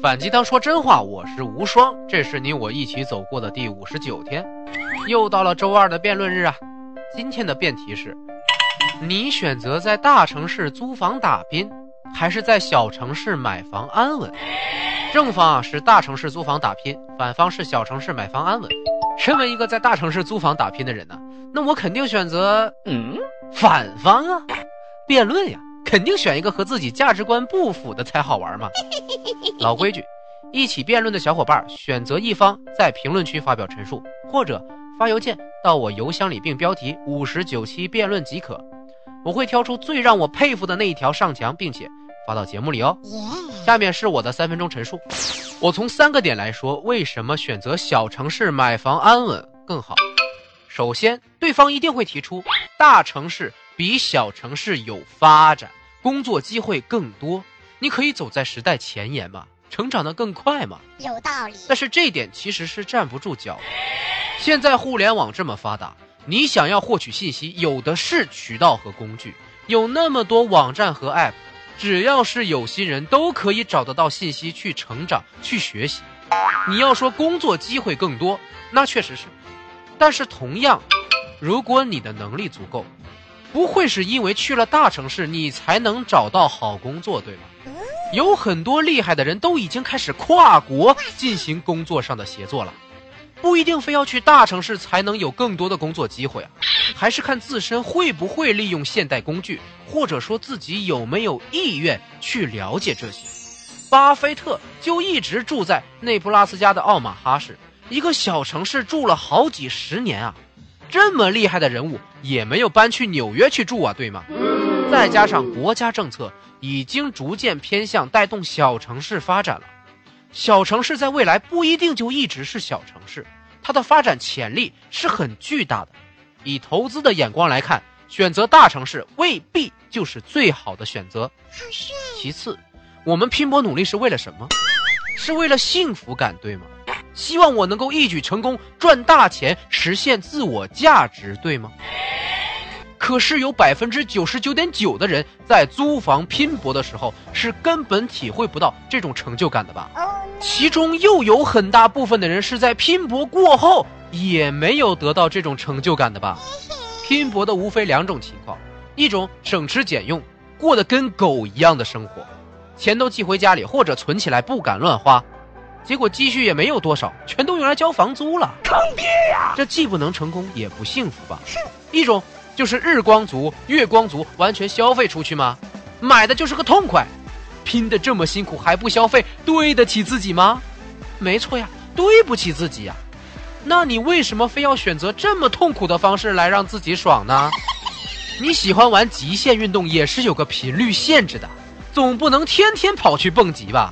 反鸡汤说真话，我是无双，这是你我一起走过的第五十九天，又到了周二的辩论日啊。今天的辩题是：你选择在大城市租房打拼，还是在小城市买房安稳？正方啊是大城市租房打拼，反方是小城市买房安稳。身为一个在大城市租房打拼的人呢，那我肯定选择嗯反方啊。辩论呀。肯定选一个和自己价值观不符的才好玩嘛。老规矩，一起辩论的小伙伴选择一方在评论区发表陈述，或者发邮件到我邮箱里并标题“五十九期辩论”即可。我会挑出最让我佩服的那一条上墙，并且发到节目里哦。下面是我的三分钟陈述。我从三个点来说，为什么选择小城市买房安稳更好。首先，对方一定会提出大城市比小城市有发展。工作机会更多，你可以走在时代前沿嘛，成长的更快嘛，有道理。但是这点其实是站不住脚的。现在互联网这么发达，你想要获取信息，有的是渠道和工具，有那么多网站和 App，只要是有心人都可以找得到信息去成长、去学习。你要说工作机会更多，那确实是，但是同样，如果你的能力足够。不会是因为去了大城市，你才能找到好工作，对吗？有很多厉害的人都已经开始跨国进行工作上的协作了，不一定非要去大城市才能有更多的工作机会啊，还是看自身会不会利用现代工具，或者说自己有没有意愿去了解这些。巴菲特就一直住在内布拉斯加的奥马哈市，一个小城市住了好几十年啊。这么厉害的人物也没有搬去纽约去住啊，对吗？再加上国家政策已经逐渐偏向带动小城市发展了，小城市在未来不一定就一直是小城市，它的发展潜力是很巨大的。以投资的眼光来看，选择大城市未必就是最好的选择。其次，我们拼搏努力是为了什么？是为了幸福感，对吗？希望我能够一举成功赚大钱，实现自我价值，对吗？可是有百分之九十九点九的人在租房拼搏的时候是根本体会不到这种成就感的吧？其中又有很大部分的人是在拼搏过后也没有得到这种成就感的吧？拼搏的无非两种情况：一种省吃俭用，过得跟狗一样的生活，钱都寄回家里或者存起来不敢乱花。结果积蓄也没有多少，全都用来交房租了，坑爹呀！这既不能成功，也不幸福吧？是一种就是日光族、月光族，完全消费出去吗？买的就是个痛快，拼的这么辛苦还不消费，对得起自己吗？没错呀，对不起自己呀。那你为什么非要选择这么痛苦的方式来让自己爽呢？你喜欢玩极限运动也是有个频率限制的，总不能天天跑去蹦极吧？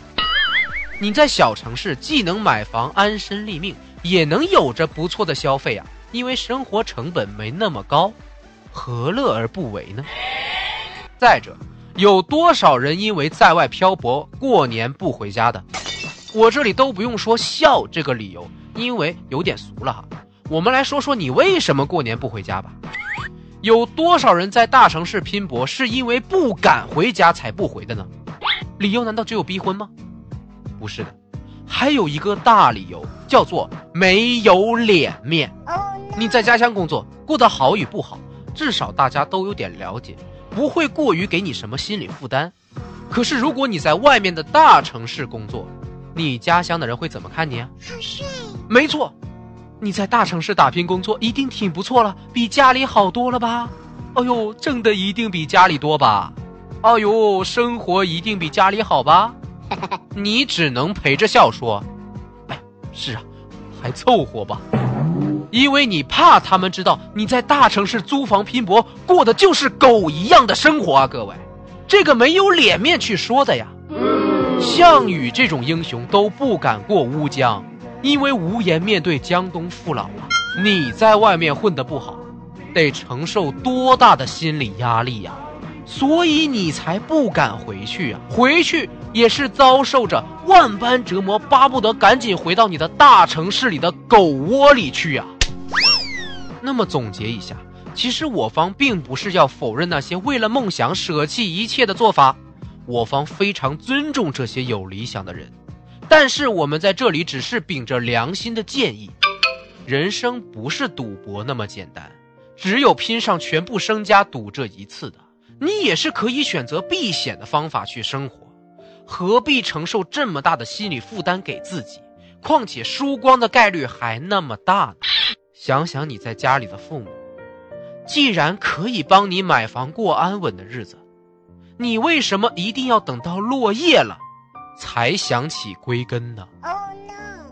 你在小城市既能买房安身立命，也能有着不错的消费啊，因为生活成本没那么高，何乐而不为呢？再者，有多少人因为在外漂泊过年不回家的？我这里都不用说笑这个理由，因为有点俗了哈。我们来说说你为什么过年不回家吧。有多少人在大城市拼搏是因为不敢回家才不回的呢？理由难道只有逼婚吗？不是的，还有一个大理由叫做没有脸面。你在家乡工作过得好与不好，至少大家都有点了解，不会过于给你什么心理负担。可是如果你在外面的大城市工作，你家乡的人会怎么看你啊？好帅！没错，你在大城市打拼工作一定挺不错了，比家里好多了吧？哎呦，挣的一定比家里多吧？哎呦，生活一定比家里好吧？你只能陪着笑说：“哎，是啊，还凑合吧。”因为你怕他们知道你在大城市租房拼搏，过的就是狗一样的生活啊！各位，这个没有脸面去说的呀。项羽这种英雄都不敢过乌江，因为无颜面对江东父老啊。你在外面混得不好，得承受多大的心理压力呀？所以你才不敢回去啊！回去也是遭受着万般折磨，巴不得赶紧回到你的大城市里的狗窝里去啊！那么总结一下，其实我方并不是要否认那些为了梦想舍弃一切的做法，我方非常尊重这些有理想的人，但是我们在这里只是秉着良心的建议，人生不是赌博那么简单，只有拼上全部身家赌这一次的。你也是可以选择避险的方法去生活，何必承受这么大的心理负担给自己？况且输光的概率还那么大呢。想想你在家里的父母，既然可以帮你买房过安稳的日子，你为什么一定要等到落叶了，才想起归根呢？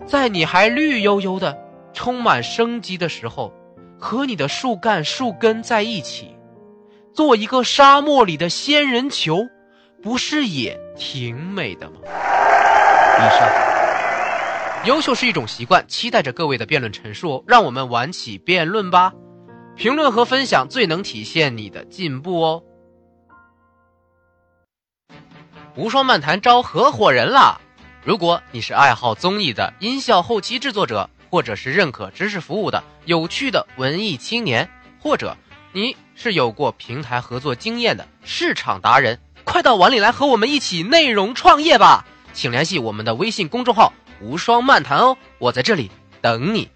在你还绿油油的、充满生机的时候，和你的树干、树根在一起。做一个沙漠里的仙人球，不是也挺美的吗？以上，优秀是一种习惯，期待着各位的辩论陈述。让我们玩起辩论吧！评论和分享最能体现你的进步哦。无双漫谈招合伙人啦！如果你是爱好综艺的音效后期制作者，或者是认可知识服务的有趣的文艺青年，或者你。是有过平台合作经验的市场达人，快到碗里来和我们一起内容创业吧！请联系我们的微信公众号“无双漫谈”哦，我在这里等你。